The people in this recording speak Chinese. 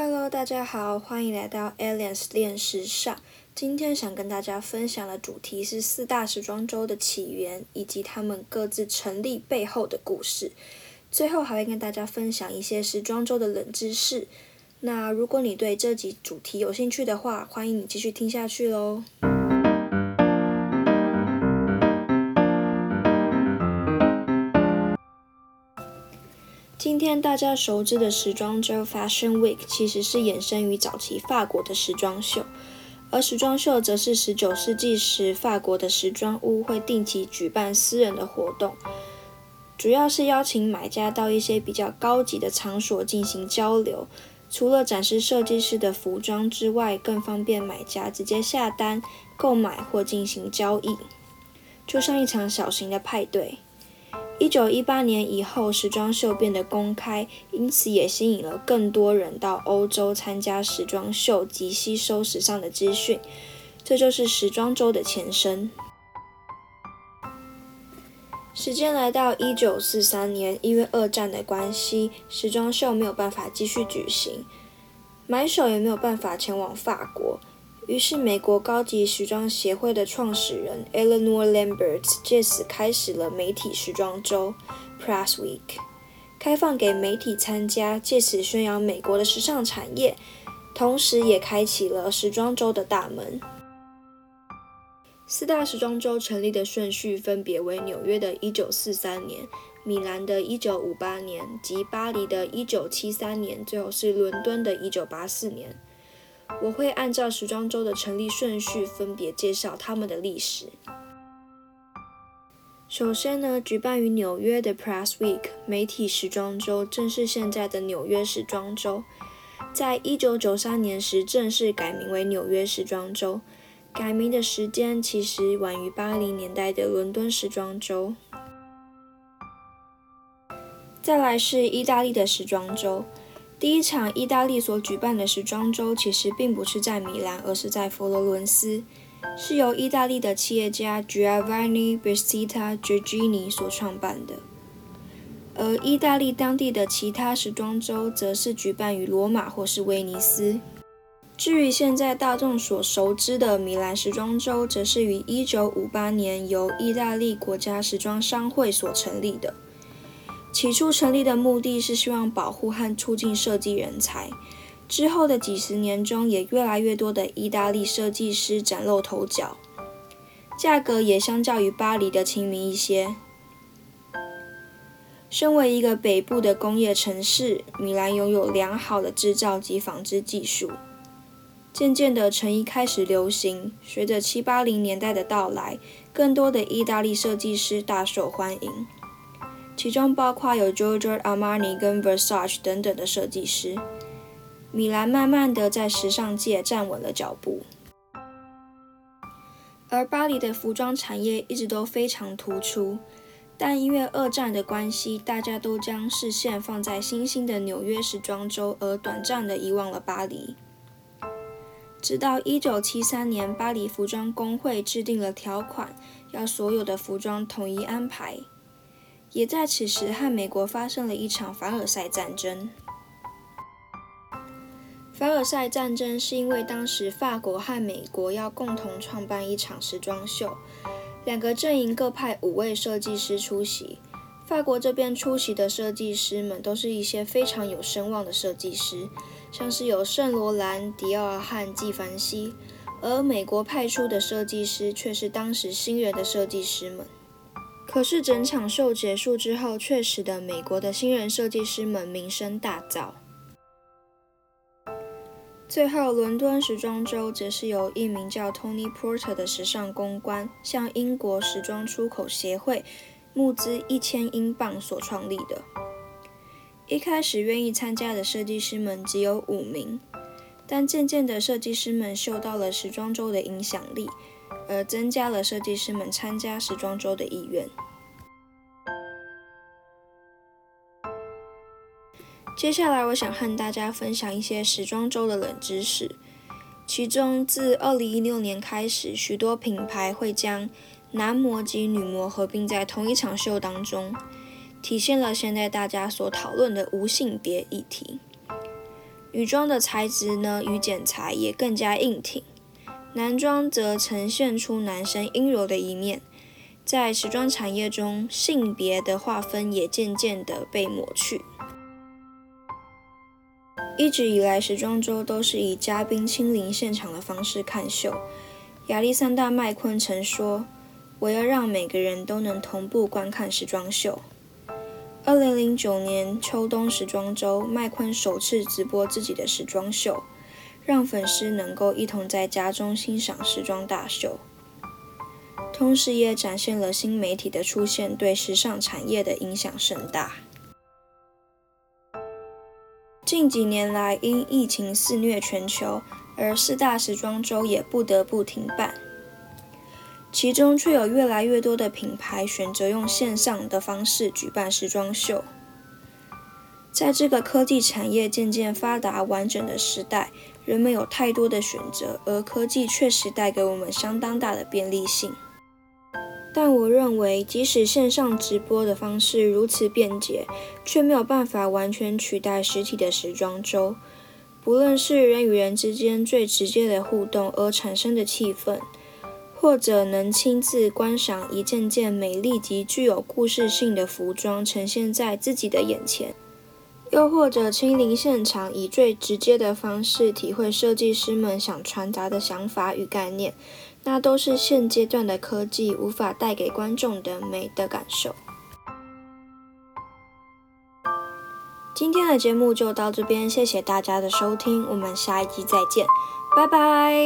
Hello，大家好，欢迎来到 Aliens 练时尚。今天想跟大家分享的主题是四大时装周的起源以及他们各自成立背后的故事。最后还会跟大家分享一些时装周的冷知识。那如果你对这集主题有兴趣的话，欢迎你继续听下去喽。今天大家熟知的时装周 Fashion Week 其实是衍生于早期法国的时装秀，而时装秀则是19世纪时法国的时装屋会定期举办私人的活动，主要是邀请买家到一些比较高级的场所进行交流。除了展示设计师的服装之外，更方便买家直接下单购买或进行交易，就像一场小型的派对。一九一八年以后，时装秀变得公开，因此也吸引了更多人到欧洲参加时装秀及吸收时尚的资讯。这就是时装周的前身。时间来到一九四三年，因为二战的关系，时装秀没有办法继续举行，买手也没有办法前往法国。于是，美国高级时装协会的创始人 Eleanor Lambert 借此开始了媒体时装周 （Press Week），开放给媒体参加，借此宣扬美国的时尚产业，同时也开启了时装周的大门。四大时装周成立的顺序分别为纽约的1943年、米兰的1958年及巴黎的1973年，最后是伦敦的1984年。我会按照时装周的成立顺序，分别介绍他们的历史。首先呢，举办于纽约的 Press Week 媒体时装周，正是现在的纽约时装周。在一九九三年时，正式改名为纽约时装周。改名的时间其实晚于八零年代的伦敦时装周。再来是意大利的时装周。第一场意大利所举办的时装周，其实并不是在米兰，而是在佛罗伦斯，是由意大利的企业家 Giovanni Battista Giorgini 所创办的。而意大利当地的其他时装周，则是举办于罗马或是威尼斯。至于现在大众所熟知的米兰时装周，则是于1958年由意大利国家时装商会所成立的。起初成立的目的是希望保护和促进设计人才。之后的几十年中，也越来越多的意大利设计师崭露头角，价格也相较于巴黎的亲民一些。身为一个北部的工业城市，米兰拥有良好的制造及纺织技术。渐渐的，成衣开始流行。随着七八零年代的到来，更多的意大利设计师大受欢迎。其中包括有 Giorgio Armani 跟 Versace 等等的设计师，米兰慢慢的在时尚界站稳了脚步。而巴黎的服装产业一直都非常突出，但因为二战的关系，大家都将视线放在新兴的纽约时装周，而短暂的遗忘了巴黎。直到1973年，巴黎服装工会制定了条款，要所有的服装统一安排。也在此时和美国发生了一场凡尔赛战争。凡尔赛战争是因为当时法国和美国要共同创办一场时装秀，两个阵营各派五位设计师出席。法国这边出席的设计师们都是一些非常有声望的设计师，像是有圣罗兰、迪奥和纪梵希，而美国派出的设计师却是当时新人的设计师们。可是整场秀结束之后，却使得美国的新人设计师们名声大噪。最后，伦敦时装周则是由一名叫 Tony Porter 的时尚公关向英国时装出口协会募资一千英镑所创立的。一开始愿意参加的设计师们只有五名，但渐渐的，设计师们嗅到了时装周的影响力。而增加了设计师们参加时装周的意愿。接下来，我想和大家分享一些时装周的冷知识。其中，自2016年开始，许多品牌会将男模及女模合并在同一场秀当中，体现了现在大家所讨论的无性别议题。女装的材质呢与剪裁也更加硬挺，男装则呈现出男生阴柔的一面。在时装产业中，性别的划分也渐渐的被抹去。一直以来，时装周都是以嘉宾亲临现场的方式看秀。亚历山大·麦昆曾说：“我要让每个人都能同步观看时装秀。”二零零九年秋冬时装周，麦昆首次直播自己的时装秀，让粉丝能够一同在家中欣赏时装大秀，同时也展现了新媒体的出现对时尚产业的影响甚大。近几年来，因疫情肆虐全球，而四大时装周也不得不停办。其中却有越来越多的品牌选择用线上的方式举办时装秀。在这个科技产业渐渐发达完整的时代，人们有太多的选择，而科技确实带给我们相当大的便利性。但我认为，即使线上直播的方式如此便捷，却没有办法完全取代实体的时装周。不论是人与人之间最直接的互动而产生的气氛，或者能亲自观赏一件件美丽及具有故事性的服装呈现在自己的眼前，又或者亲临现场，以最直接的方式体会设计师们想传达的想法与概念。那都是现阶段的科技无法带给观众的美的感受。今天的节目就到这边，谢谢大家的收听，我们下一集再见，拜拜。